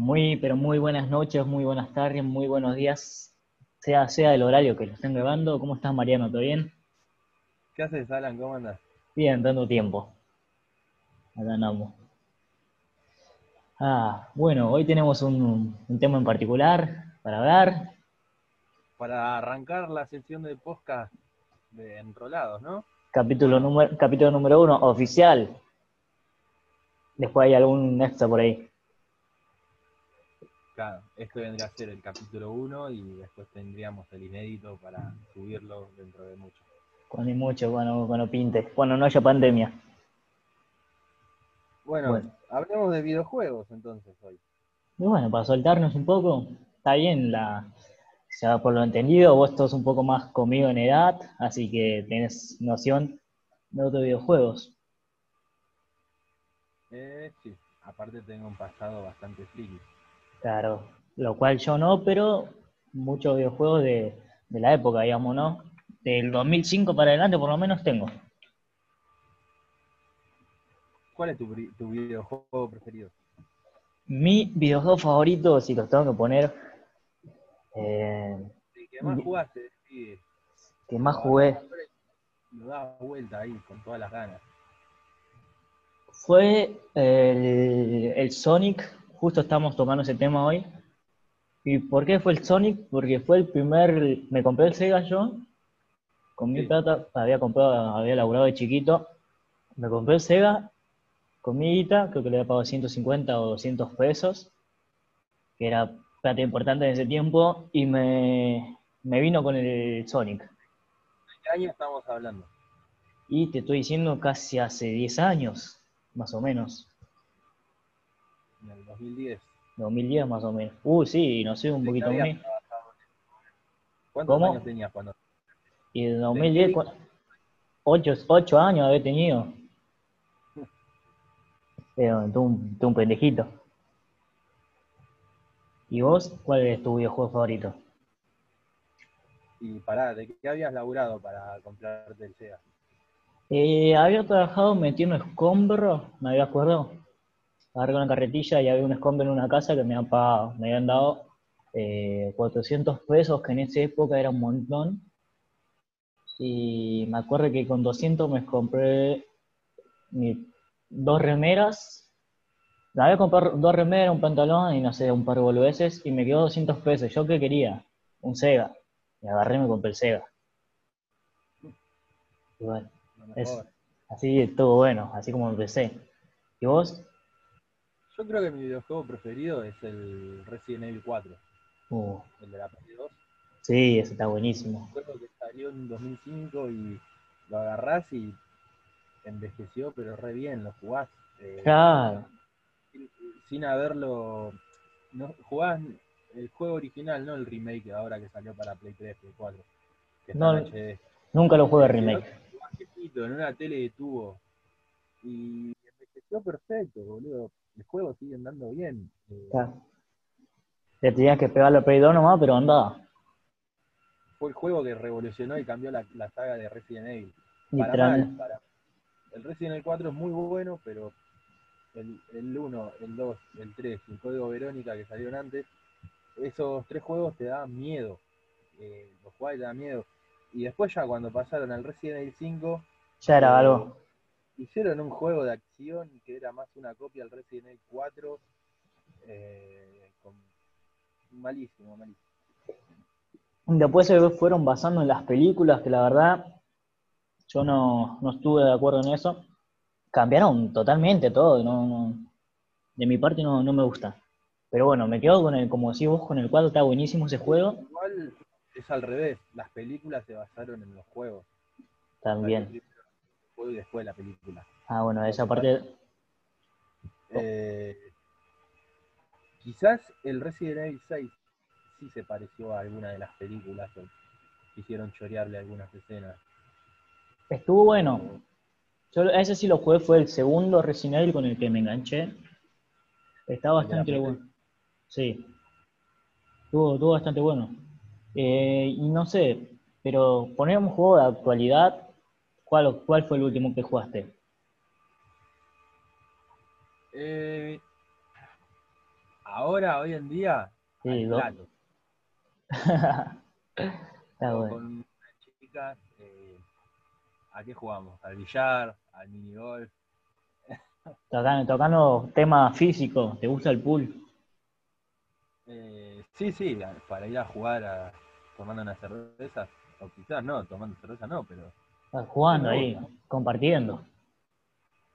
Muy, pero muy buenas noches, muy buenas tardes, muy buenos días, sea, sea el horario que lo estén grabando. ¿Cómo estás, Mariano? ¿Todo bien? ¿Qué haces, Alan? ¿Cómo andas? Bien, dando tiempo. Acá andamos. Ah, bueno, hoy tenemos un, un tema en particular para hablar. Para arrancar la sesión de podcast de Enrolados, ¿no? Capítulo número, capítulo número uno, oficial. Después hay algún extra por ahí. Claro, esto vendría a ser el capítulo 1 y después tendríamos el inédito para subirlo dentro de mucho. Cuando hay mucho, bueno, cuando pinte. Cuando no haya pandemia. Bueno, Bueno. hablemos de videojuegos entonces hoy. Y bueno, para soltarnos un poco, está bien la. O sea, por lo entendido, vos sos un poco más conmigo en edad, así que tenés noción de otros videojuegos. Eh, sí, aparte tengo un pasado bastante friki. Claro, lo cual yo no, pero muchos videojuegos de, de la época, digamos, ¿no? Del 2005 para adelante por lo menos tengo. ¿Cuál es tu, videojuego preferido? Mi videojuego favorito, si los tengo que poner, eh, El que más jugaste, sí, que más jugué, lo das vuelta ahí con todas las ganas. fue el, el Sonic, justo estamos tocando ese tema hoy. ¿Y por qué fue el Sonic? Porque fue el primer, me compré el Sega yo, con mi Sí. plata, había comprado, había laburado de chiquito, me compré el Sega, con mi guita, creo que le había pagado 150 o 200 pesos, que era plata importante en ese tiempo, y me, me vino con el Sonic. ¿De qué año estamos hablando? Y te estoy diciendo casi hace 10 años, más o menos. En el 2010. 2010 más o menos. Uh, sí, no sé, un ¿De qué poquito menos. ¿Cuántos ¿Cómo? años tenías cuando? Y en 2010, 8, años había tenido. Pero tú un, tú un pendejito. ¿Y vos, cuál es tu videojuego favorito? Y pará, ¿de qué habías laburado para comprarte el Sega? Eh, había trabajado metiendo escombros, me había acuerdo. Agarré una carretilla y había un escombro en una casa que me habían pagado, me habían dado eh, 400 pesos, que en esa época era un montón. Y me acuerdo que con 200 me compré mi- dos remeras. Me había comprado dos remeras, un pantalón y no sé, un par de boludeces y me quedó 200 pesos. ¿Yo qué quería? Un Sega. Y agarré y me compré el Sega. Y bueno, Lo Es- así estuvo bueno, así como empecé. ¿Y vos? Yo creo que mi videojuego preferido es el Resident Evil 4, Uh, el de la Play 2. sí, ese está buenísimo. Recuerdo que salió en 2005 y lo agarrás y envejeció, pero re bien, lo jugás. eh, Claro, sin, sin haberlo. No, jugás el juego original, no el remake ahora que salió para Play 3, Play 4. Que está No, en HD. nunca lo jugué Sí, remake. jugás en una tele de tubo. Y envejeció perfecto, boludo. El juego sigue andando bien. Eh, Claro. Le tenías que pegar la Play 2 nomás, pero andaba. Fue el juego que revolucionó y cambió la, la saga de Resident Evil. Para mal, para- El Resident Evil 4 es muy bueno, pero el, el 1, el 2, el 3 y el Código Verónica que salieron antes, esos tres juegos te daban miedo. Eh, los y te daban miedo. Y después ya cuando pasaron al Resident Evil 5, Ya era eh, algo. Hicieron un juego de acción que era más una copia del Resident Evil 4. eh, con- malísimo, malísimo. Después se fueron basando en las películas, que la verdad yo no, no estuve de acuerdo en eso. Cambiaron totalmente todo. No, no- de mi parte no, no me gusta. Pero bueno, me quedo con el, como decís vos, con el cuadro, está buenísimo ese juego. Igual es al revés, las películas se basaron en los juegos. También. Juego y después la película. Ah, bueno, esa parte, Eh, quizás el Resident Evil 6 sí se pareció a alguna de las películas o quisieron chorearle algunas escenas. estuvo bueno. Yo ese sí lo jugué, fue el segundo Resident Evil con el que me enganché. Está bastante bueno. Sí. Estuvo, estuvo bastante bueno. Eh, y no sé, pero ponemos juego de actualidad. ¿Cuál, ¿Cuál fue el último que jugaste? Eh, Ahora, hoy en día, Sí. Está bueno. con unas chicas, eh, ¿a qué jugamos? Al billar, al minigolf. Tocando, tocando temas físicos, ¿te gusta el pool? Eh, sí, sí, para ir a jugar a, tomando una cerveza, o quizás no, tomando cerveza no, pero Jugando ahí, compartiendo.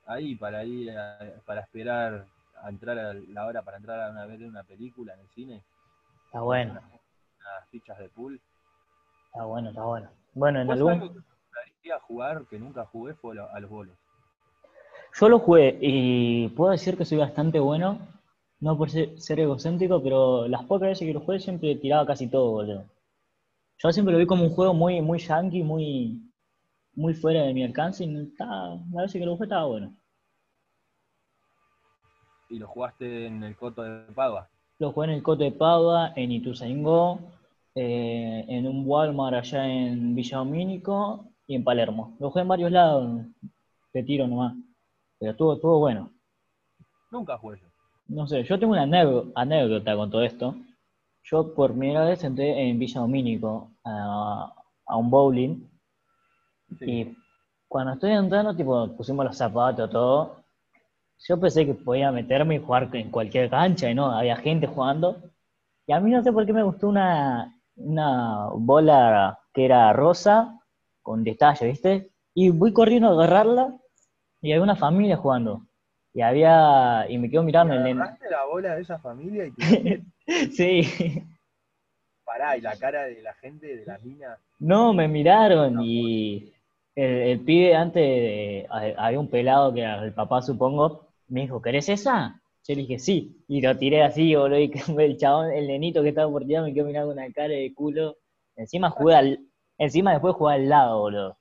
ahí para ir, a- para esperar a entrar a la hora para entrar a una vez de una película en el cine, Está bueno, unas fichas de pool. está bueno, está bueno. Bueno, en algún... algo que gustaría jugar, que nunca jugué, fue a los bolos. Yo lo jugué y puedo decir que soy bastante bueno, no por ser, ser egocéntrico, pero las pocas veces que lo jugué siempre tiraba casi todo, boludo. Yo siempre lo vi como un juego muy, muy yankee, muy, muy fuera de mi alcance y estaba, la vez que lo jugué estaba bueno. Y lo jugaste en el Coto de Padua. Lo jugué en el Coto de Padua, en Ituzaingó, eh, en un Walmart allá en Villa Domínico y en Palermo. Lo jugué en varios lados, de tiro nomás, pero estuvo, estuvo bueno. Nunca jugué yo. No sé, yo tengo una anécdota, anécdota con todo esto. Yo por primera vez entré en Villa Domínico a, a un bowling Sí. y cuando estoy entrando, tipo, pusimos los zapatos, todo. Yo pensé que podía meterme y jugar en cualquier cancha y no, había gente jugando. Y a mí no sé por qué me gustó una, una bola que era rosa con detalle, ¿viste? Y voy corriendo a agarrarla y había una familia jugando. Y había, y me quedo mirando el nene. La bola de esa familia y te Sí, pará, y la cara de la gente, de la mina. no, me miraron y el, el pibe antes, de- ha- había un pelado que era el papá supongo, me dijo, ¿querés esa? Yo le dije, sí, y lo tiré así, boludo, y el chabón, el nenito que estaba por tirar me quedó mirando con una cara de culo. Encima jugué al, encima después jugué al lado, boludo.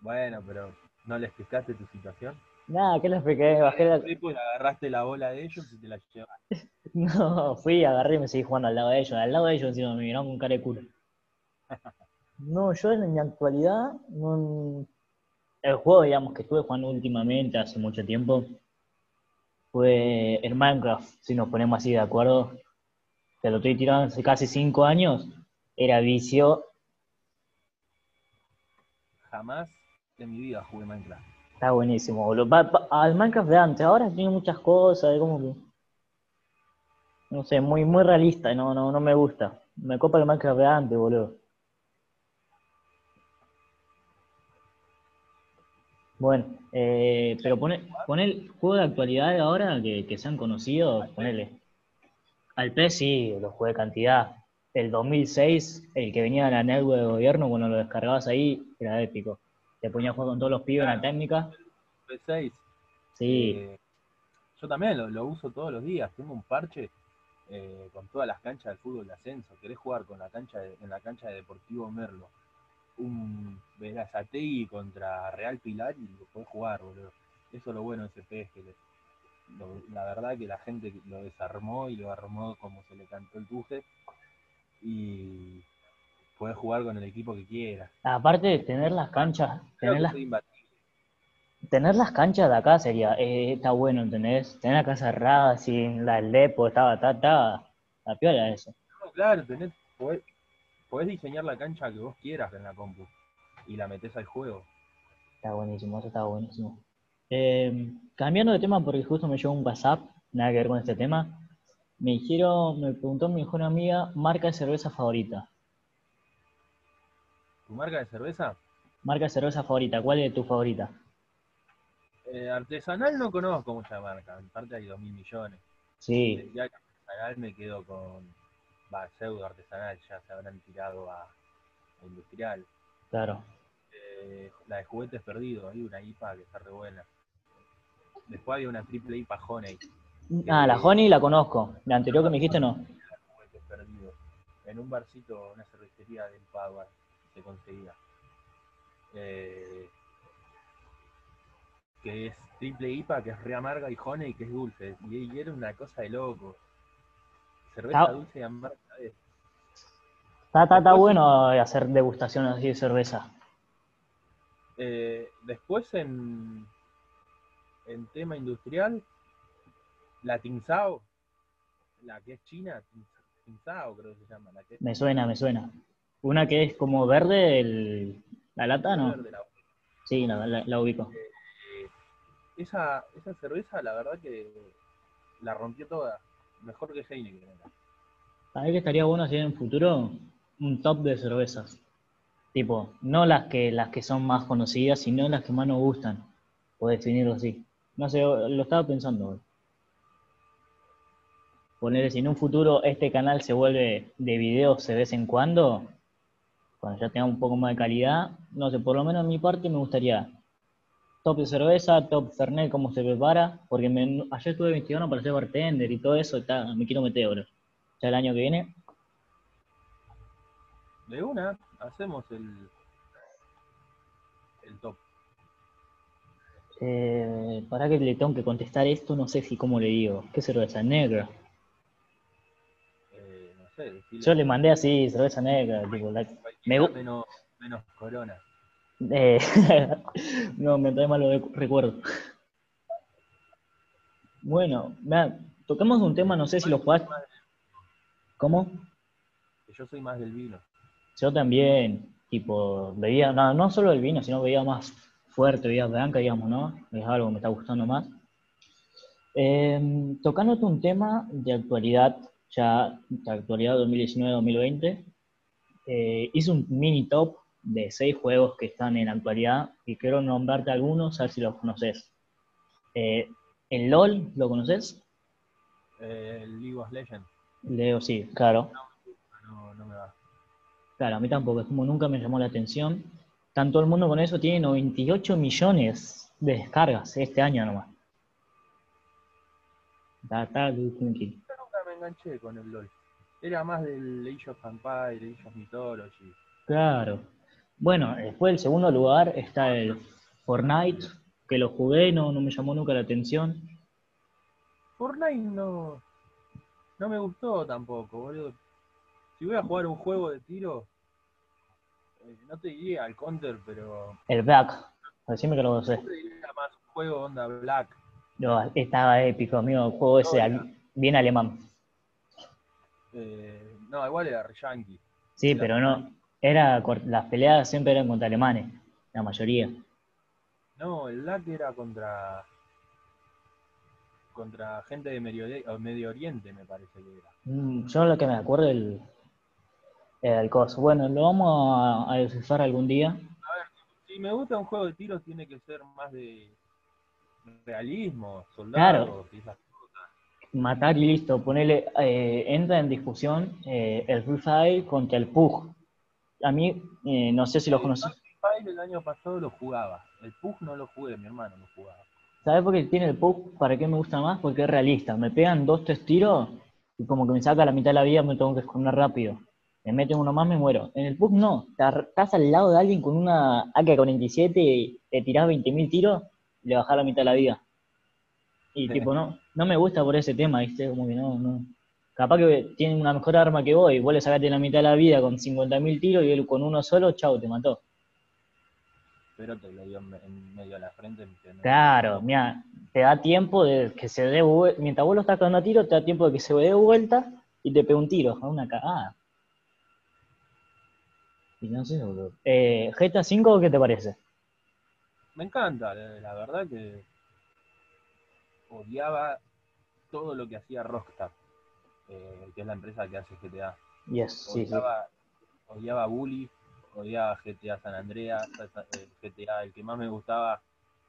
Bueno, pero ¿no le explicaste tu situación? Nada, ¿qué les expliqué? Bajé la... Pues agarraste la bola de ellos y te la llevaste. No, fui, agarré y me seguí jugando al lado de ellos. Al lado de ellos encima me miraron con cara de culo. No, yo en mi actualidad, no- el juego, digamos, que estuve jugando últimamente, hace mucho tiempo, fue el Minecraft, si nos ponemos así de acuerdo. Que lo estoy tirando hace casi cinco años, era vicio, Jamás en mi vida jugué Minecraft. está buenísimo, boludo. Va- va- al Minecraft de antes, ahora tiene muchas cosas, como que, no sé, muy, muy realista, no, no, no me gusta. Me copa el Minecraft de antes, boludo. Bueno, eh, pero pone, pone el juego de actualidad de ahora que, que sean conocidos, ponele. Al PES sí, lo jugué cantidad. El 2006, el que venía de la network de gobierno, cuando lo descargabas ahí, era épico. Te ponías a jugar con todos los pibes en la técnica. P6. Sí, eh, yo también lo, lo uso todos los días. Tengo un parche eh, con todas las canchas del fútbol de ascenso. ¿Querés jugar con la cancha de- en la cancha de Deportivo Merlo? Un Verazategui contra Real Pilar y lo podés jugar, boludo. Eso es lo bueno de ese PES, que le- lo- la verdad que la gente lo desarmó y lo armó como se le cantó el tuje. Y podés jugar con el equipo que quieras. aparte de tener las canchas, tener las, tener canchas de acá sería, eh, está bueno, ¿entendés? Tener casa cerrada, sin la del depo, estaba, estaba, estaba, la piola eso. No, claro, tenés, podés, podés diseñar la cancha que vos quieras en la compu y la metés al juego. Está buenísimo, eso está buenísimo. Eh, cambiando de tema, porque justo me llegó un WhatsApp, nada que ver con este tema. Me dijeron, me preguntó mi mejor amiga, marca de cerveza favorita. ¿Tu marca de cerveza? Marca de cerveza favorita, ¿cuál es tu favorita? Eh, artesanal no conozco mucha marca, en parte hay dos mil millones. Sí, Ya que artesanal me quedo con va, pseudo artesanal, ya se habrán tirado a, a industrial. claro. Eh, la de juguetes perdidos, hay una IPA que está re buena. Después hay una triple IPA Honey, Ah, la Honey la conozco. La anterior que me dijiste no. juguetes perdidos. En un barcito, una cervecería del Padua se conseguía. Eh, que es triple IPA, que es re amarga, y Honey, que es dulce. Y, y era una cosa de loco. Cerveza Ah. dulce y amarga. es- Está, está, está bueno hacer degustación así de cerveza. Eh, después en, en tema industrial, la Tinsao, la que es china, Tinsao creo que se llama. La que es Me suena, me suena. Una que es como verde, el, la lata, ¿no? verde, la- Sí, la, la- la ubico. eh, esa, esa cerveza, la verdad que la rompió toda. Mejor que Heineken. era. ¿Sabés que estaría bueno hacer en un futuro un top de cervezas? Tipo, no las que, las que son más conocidas, sino las que más nos gustan. O definirlo así. No sé, lo estaba pensando hoy. Poner si en un futuro este canal se vuelve de videos de vez en cuando, cuando ya tenga un poco más de calidad, no sé, por lo menos en mi parte me gustaría top de cerveza, top Fernet, cómo se prepara, porque me- ayer estuve investigando para ser bartender y todo eso, ta, me quiero meter ahora. Ya el año que viene, De una, hacemos el, el top. Eh, para que le tengo que contestar esto, no sé si cómo le digo. ¿Qué cerveza? Negra. Eh, no sé, Yo le mandé así, cerveza negra. Tipo, la- me menos, menos corona. Eh, no, me trae malos recu- recuerdos. Bueno, tocamos un tema, no sé si lo jugaste. ¿Cómo? Yo soy más del vino. Yo también, tipo, bebía, no, no solo el vino, sino bebía más fuerte, bebía blanca, digamos, ¿no? Es algo que me está gustando más. Eh, tocándote un tema de actualidad, ya de actualidad 2019-2020, eh, hice un mini top de seis juegos que están en la actualidad y quiero nombrarte algunos, a ver si los conoces. Eh, el LOL, ¿lo conoces? Eh, el League of Legends, Leo, sí, claro. no, no me va. Claro, a mí tampoco, es como nunca me llamó la atención. Tanto el mundo con eso tiene 98 millones de descargas este año nomás. Tranquilo. Yo nunca me enganché con el LOL. Era más del Age of Empires, Age of Mythology. Claro. Bueno, después del segundo lugar está el Fortnite, que lo jugué, no, no me llamó nunca la atención. Fortnite no, no me gustó tampoco, boludo. Si voy a jugar un juego de tiro, eh, no te diría al counter, pero El Black, decime que lo conoces. yo te diría más un juego onda Black. No, estaba épico, amigo, el juego ese al- bien alemán. Eh, no, igual era yankee. Sí, pero no, era las peleas siempre eran contra alemanes, la mayoría. No, el Black era contra contra gente de Medio, Medio Oriente, me parece que era. Mm, Yo lo que me acuerdo el, el coso. Bueno, lo vamos a, a descifrar algún día. Si me gusta un juego de tiros, tiene que ser más de realismo, soldados Claro. y esas Matar y listo. Ponele, eh, entra en discusión eh, el Free Fire contra el PUG. A mí, eh, no sé si lo conoces. El año pasado lo jugaba. El PUG no lo jugué, mi hermano lo jugaba. ¿Sabes por qué tiene el PUG? ¿Para qué me gusta más? Porque es realista. Me pegan dos, tres tiros y como que me saca la mitad de la vida, me tengo que esconder rápido. Me meten uno más, me muero. En el PUG no. Estás al lado de alguien con una AK-47 y te tirás 20.000 tiros y le bajás la mitad de la vida. Y Sí. tipo, no, no me gusta por ese tema, ¿viste? Como que no, no. Capaz que tiene una mejor arma que vos y vos le sacaste la mitad de la vida con 50.000 tiros y él con uno solo, chau, te mató. Pero te lo dio en, me- en medio de la frente. no- Claro, mira, te da tiempo de que se dé vuelta, mientras vos lo estás cagando a tiro, te da tiempo de que se dé vuelta y te pega un tiro, a una cagada. Y no sé, boludo. Eh, GTA V, ¿qué te parece? Me encanta, la, la verdad que odiaba todo lo que hacía Rockstar, eh, que es la empresa que hace GTA. Yes, sí, sí. odiaba, odiaba Bully, odiaba GTA San Andreas, GTA, el que más me gustaba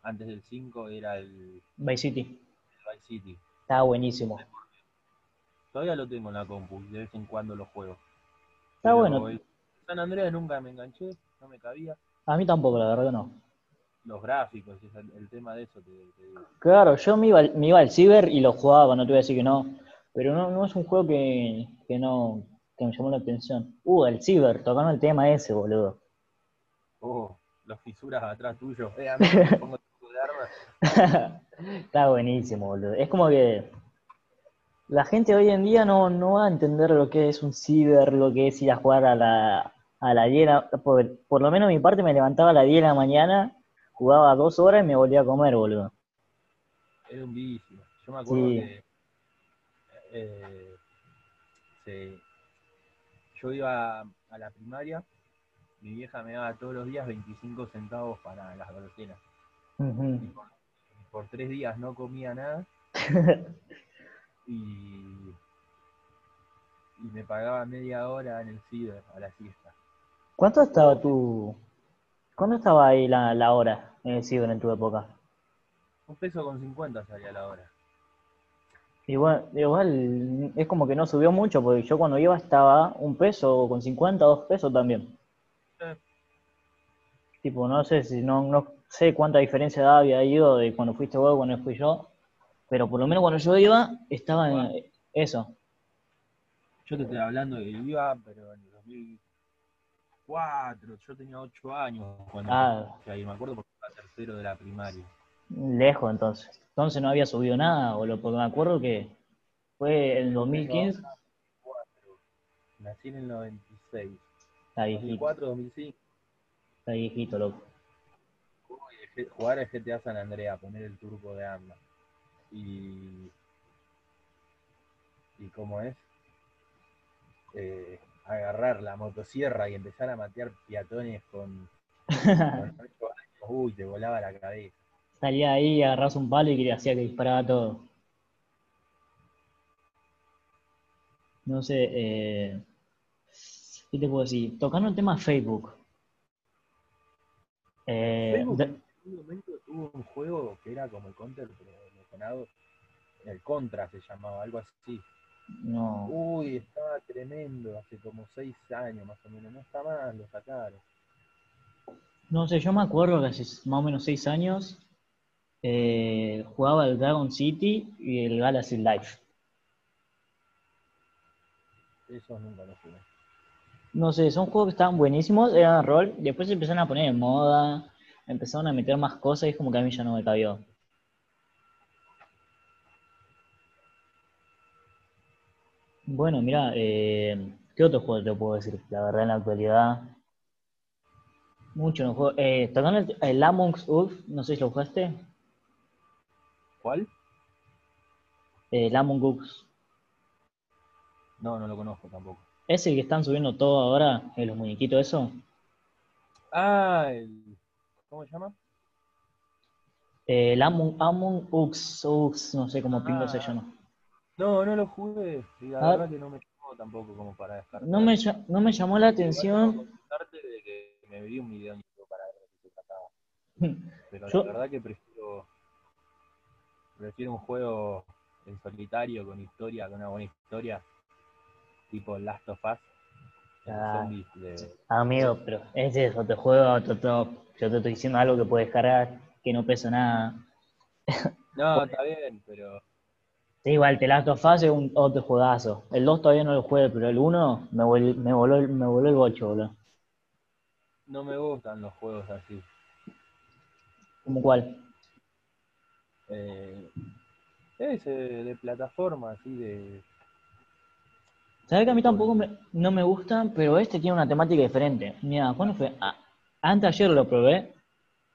antes del 5 era el, Vice City. el Vice City. Está buenísimo. Todavía lo tengo en la compu, de vez en cuando lo juego. Está Pero bueno. el San Andreas nunca me enganché, no me cabía. A mí tampoco, la verdad no. Los gráficos, el tema de eso te, te digo. Claro, yo me iba, me iba al ciber y lo jugaba, no te voy a decir que no. Pero no, no es un juego que, que no que me llamó la atención. Uh, el ciber, tocando el tema ese, boludo. Oh, los fisuras atrás tuyo. Eh, me pongo de arma. Está buenísimo, boludo. Es como que la gente hoy en día no, no va a entender lo que es un ciber, lo que es ir a jugar a la, a la 10. de la- Por, por lo menos mi parte me levantaba a las 10 de la mañana, jugaba dos horas y me volvía a comer, boludo. Era un vicio. Yo me acuerdo Sí. que eh, yo iba a la primaria, mi vieja me daba todos los días 25 centavos para las golosinas. Y por, tres días no comía nada y, y me pagaba media hora en el ciber a la siesta. ¿Cuánto estaba tu... ¿Cuánto estaba ahí la, la hora en el ciber en tu época? Un peso con 50 salía la hora. Igual, igual es como que no subió mucho, porque yo cuando iba estaba un peso con 50, dos pesos también. Eh. Tipo, no sé si no, no sé cuánta diferencia edad había ido de cuando fuiste vos cuando fui yo, pero por lo menos cuando yo iba estaba en eso. Yo te estoy hablando de que iba, pero en el 2004, yo tenía 8 años cuando Ah. me acuerdo porque era tercero de la primaria. Lejos entonces. Entonces no había subido nada, boludo, porque me acuerdo que fue en el 2015, Nací en el 96. está viejito, 2004, 2005. está viejito, loco. Jugar al GTA San Andrea, poner el turco de arma. Y. ¿Y cómo es? Eh, agarrar la motosierra y empezar a matear peatones con, con años. Uy, te volaba la cabeza. Salía ahí, agarras un palo y que hacía que disparaba todo. No sé, eh, ¿qué te puedo decir? Tocando el tema Facebook. Eh, Facebook de- en un momento tuvo un juego que era como el Counter, pero mencionado. El Contra se llamaba, algo así. no, Uy, estaba tremendo, hace como seis años más o menos. No está mal, lo sacaron. no sé, yo me acuerdo que hace más o menos seis años eh, jugaba el Dragon City y el Galaxy Life. Eso nunca lo jugué. No sé, son juegos que estaban buenísimos, eran rol, después se empezaron a poner en moda, empezaron a meter más cosas y es como que a mí ya no me cabió. Bueno, mira, eh, ¿qué otro juego te puedo decir? La verdad, en la actualidad, mucho no juego. Eh, tocando el, el Among Us, no sé si lo jugaste. ¿Cuál? Eh, El Among Us. No, no lo conozco tampoco. ¿Es el que están subiendo todo ahora? ¿En los muñequitos eso? Ah, el. ¿Cómo se llama? Eh, El Among, Among Us, Us, no sé cómo pingo se Ah. llama. No, no lo jugué. Y la Ah. verdad que no me llamó tampoco como para descartar. No me, no me llamó la atención. de que me vi un video en YouTube para ver de qué se trataba. Pero Yo- la verdad que prefiero. Prefiero un juego en solitario, con historia, con una buena historia. Tipo Last of Us. Ah. de- Amigo, pero es eso, te juego otro top. Yo te estoy diciendo algo que puedes cargar, que no pesa nada. No, está bien, pero. Sí, igual, The Last of Us es un otro juegazo. El 2 todavía no lo jugué, pero el 1 me, vol- me, voló, me voló el bocho, boludo. No me gustan los juegos así. ¿Cómo cuál? Eh, ese de plataforma, así de. Sabes que a mí tampoco me- no me gustan, pero este tiene una temática diferente. Mira, ¿cuándo fue? Ah, antes ayer lo probé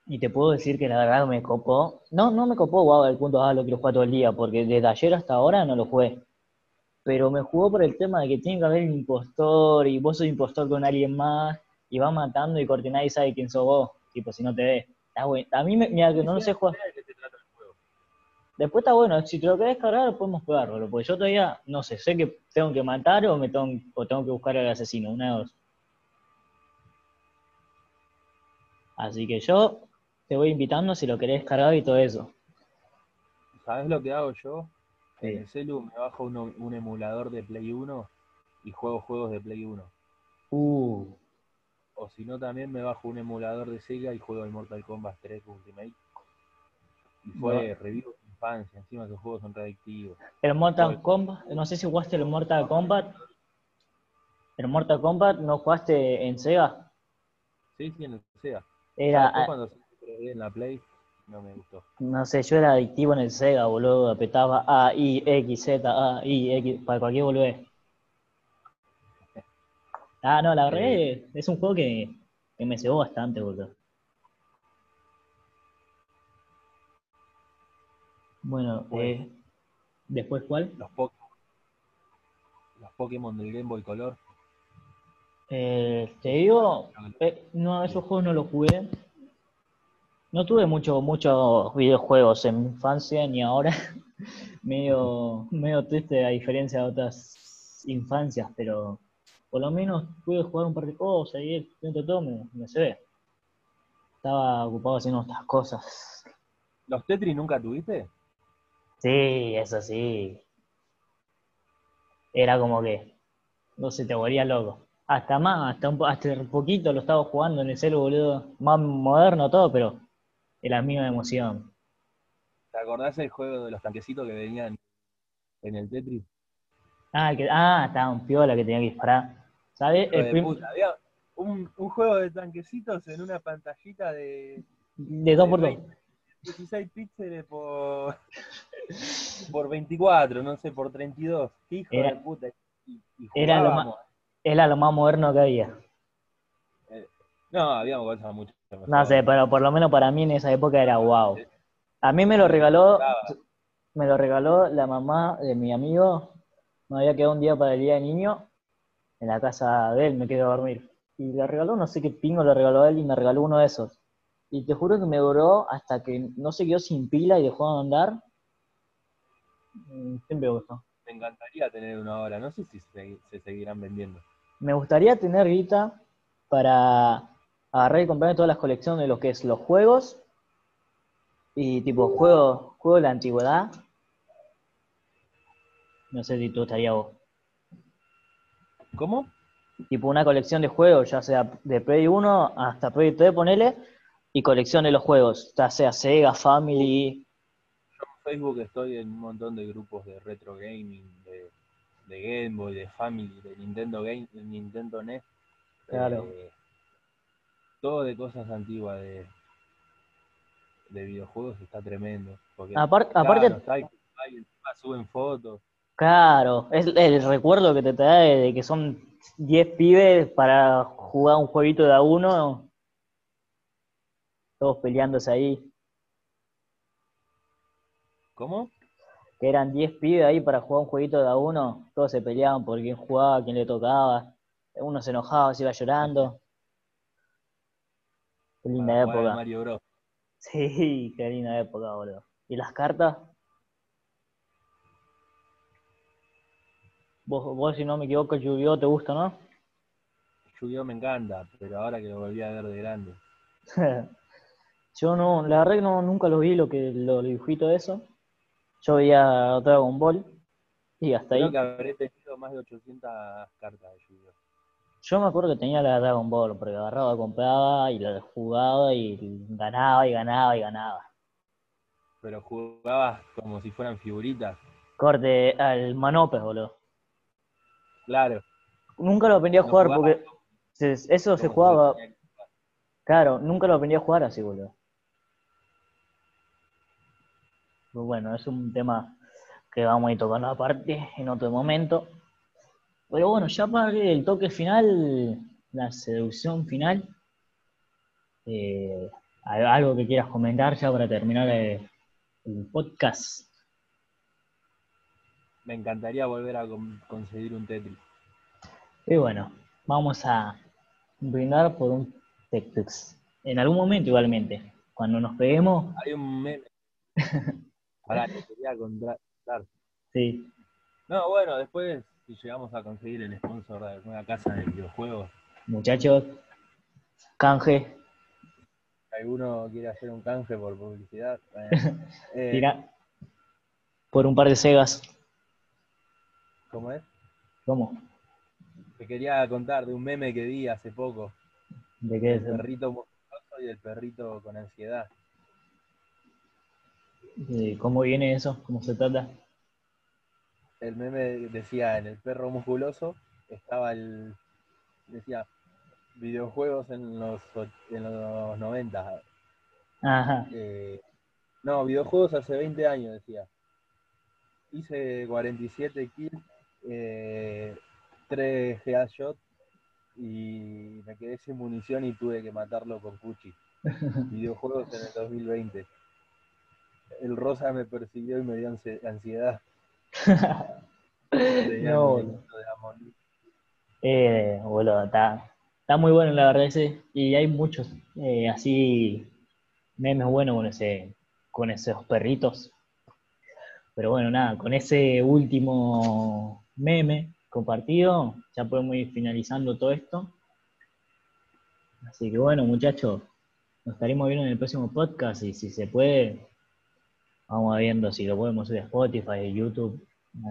y te puedo decir que la verdad me copó. No, no me copó, wow, al punto, ah, lo quiero jugar todo el día, porque desde ayer hasta ahora no lo jugué. Pero me jugó por el tema de que tiene que haber un impostor y vos sos impostor con alguien más y va matando y corte nadie sabe quién sos vos, tipo, si no te ve. Está bueno. A mí, me, mira, que no lo sé jugar. ¿De qué se trata el juego? Después está bueno, si te lo querés cargar, podemos jugarlo, porque yo todavía, no sé, sé que tengo que matar o me tengo, o tengo que buscar al asesino, una de dos. Así que yo te voy invitando si lo querés cargar y todo eso. ¿Sabes lo que hago yo? En el celu me bajo uno- un emulador de Play 1 y juego juegos de Play 1. Uh, O si no, también me bajo un emulador de Sega y juego el Mortal Kombat 3 Ultimate. Y fue review infancia, encima esos juegos son readictivos. el Mortal Kombat, no sé si jugaste el Mortal Kombat. El Mortal Kombat no jugaste en Sega. Sí, sí, en el Sega. Era, Después cuando se 3D en la Play, no me gustó. no sé, yo era adictivo en el Sega, boludo. Apretaba A, I, X, Z, A, I, X, para cualquier boludez. Ah, no, la verdad Eh. es un juego que, que me cebó bastante, boludo. Bueno, eh, ¿después cuál? Los Pokémon. Pokémon del Game Boy Color. Eh, te digo, eh, no, esos juegos no los jugué. No tuve mucho, muchos videojuegos en mi infancia ni ahora. medio, medio triste a diferencia de otras infancias, pero por lo menos pude jugar un par de cosas y dentro de todo me, me se ve. Estaba ocupado haciendo otras cosas. ¿Los Tetris nunca tuviste? Sí, eso sí. Era como que, no se te volvía loco. Hasta más, hasta un, hasta un poquito lo estaba jugando en el celu, boludo. Más moderno todo, pero era la misma emoción. ¿Te acordás del juego de los tanquecitos que venían en el Tetris? Ah, que, ah, estaba un piola que tenía que disparar. ¿Sabes? De había un, un juego de tanquecitos en una pantallita de, de 2 por 2 16 píxeles por, por 24, no sé, por 32. ¿Qué hijo Era- de puta? Y- y era lo jugábamos. Era lo más moderno que había. No, habíamos cosas mucho. No sé, pero por lo menos para mí en esa época era wow. A mí me lo regaló, me lo regaló la mamá de mi amigo. Me había quedado un día para el día de niño. En la casa de él me quedé a dormir. Y le regaló, no sé qué pingo le regaló a él y me regaló uno de esos. Y te juro que me duró hasta que no se quedó sin pila y dejó de andar. Mm, Siempre me gustó. Me encantaría tener una hora. No sé si se, se seguirán vendiendo. Me gustaría tener guita para agarrar y comprar todas las colecciones de lo que es los juegos y tipo juegos juego de la antigüedad. No sé si tú estaría vos. ¿Cómo? Tipo una colección de juegos, ya sea de Play 1 hasta Play 3, ponele, y colección de los juegos, ya sea Sega, Family. En Facebook estoy en un montón de grupos de retro gaming, de, de Game Boy, de Family, de Nintendo Game, de Nintendo NES. Claro. eh, todo de cosas antiguas de, de videojuegos está tremendo. Porque aparte, encima suben fotos. claro, es el recuerdo que te trae de que son 10 pibes para jugar un jueguito de a uno, todos peleándose ahí. ¿Cómo? que eran 10 pibes ahí para jugar un jueguito de a uno, todos se peleaban por quién jugaba, quién le tocaba, uno se enojaba, se iba llorando. Qué linda época. Mario Bros. Sí, qué linda época, boludo. ¿Y las cartas? Vos, vos si no me equivoco, Yu-Gi-Oh! te gusta, ¿no? Yu-Gi-Oh me encanta, pero ahora que lo volví a ver de grande. Yo no, la verdad que no, nunca lo vi, lo que los dibujitos de eso. Yo veía Dragon Ball y hasta Creo ahí. que habré tenido más de 800 cartas de Yu-Gi-Oh. Yo me acuerdo que tenía la Dragon Ball, porque agarraba, compraba y la jugaba y ganaba y ganaba y ganaba. Pero jugabas como si fueran figuritas. Corte al Manopes, boludo. Claro. Nunca lo aprendí a No jugar porque eso se jugaba, claro, nunca lo aprendí a jugar así, boludo. Pero bueno, es un tema que vamos a ir tocando aparte en otro momento. Pero bueno, ya para el toque final, la seducción final, eh, ¿hay algo que quieras comentar ya para terminar eh, el podcast. Me encantaría volver a con- conseguir un Tetris. Y bueno, vamos a brindar por un Tetris. En algún momento igualmente, cuando nos peguemos, Hay un meme. Pará, que quería contar. sí, No, bueno, después, si llegamos a conseguir el sponsor de alguna casa de videojuegos, muchachos, canje, si alguno quiere hacer un canje por publicidad, eh, eh, por un par de Segas. ¿cómo es? ¿Cómo? Te quería contar de un meme que vi hace poco, ¿De qué del es? perrito musculoso y del perrito con ansiedad. ¿De ¿Cómo viene eso? ¿Cómo se trata? El meme decía, en el perro musculoso estaba el, decía, videojuegos en los, en los 90. Ajá, eh, no, videojuegos hace 20 años, decía. Hice 47 kills, eh, 3 headshot y me quedé sin munición y tuve que matarlo con Pucci. Videojuegos en el 2020. El rosa me persiguió y me dio ansi- ansiedad. Tenía No, Among Eh, boludo, está, está muy bueno la verdad ese. Y hay muchos eh, así memes buenos con ese, con esos perritos. Pero bueno, nada, con ese último meme compartido, ya podemos ir finalizando todo esto. Así que bueno, muchachos, nos estaremos viendo en el próximo podcast y si se puede, vamos viendo si lo podemos subir a Spotify, YouTube,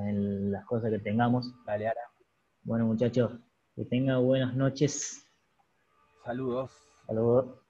en las cosas que tengamos. Dale, Ara. Bueno, muchachos, que tengan buenas noches. Saludos. Saludos.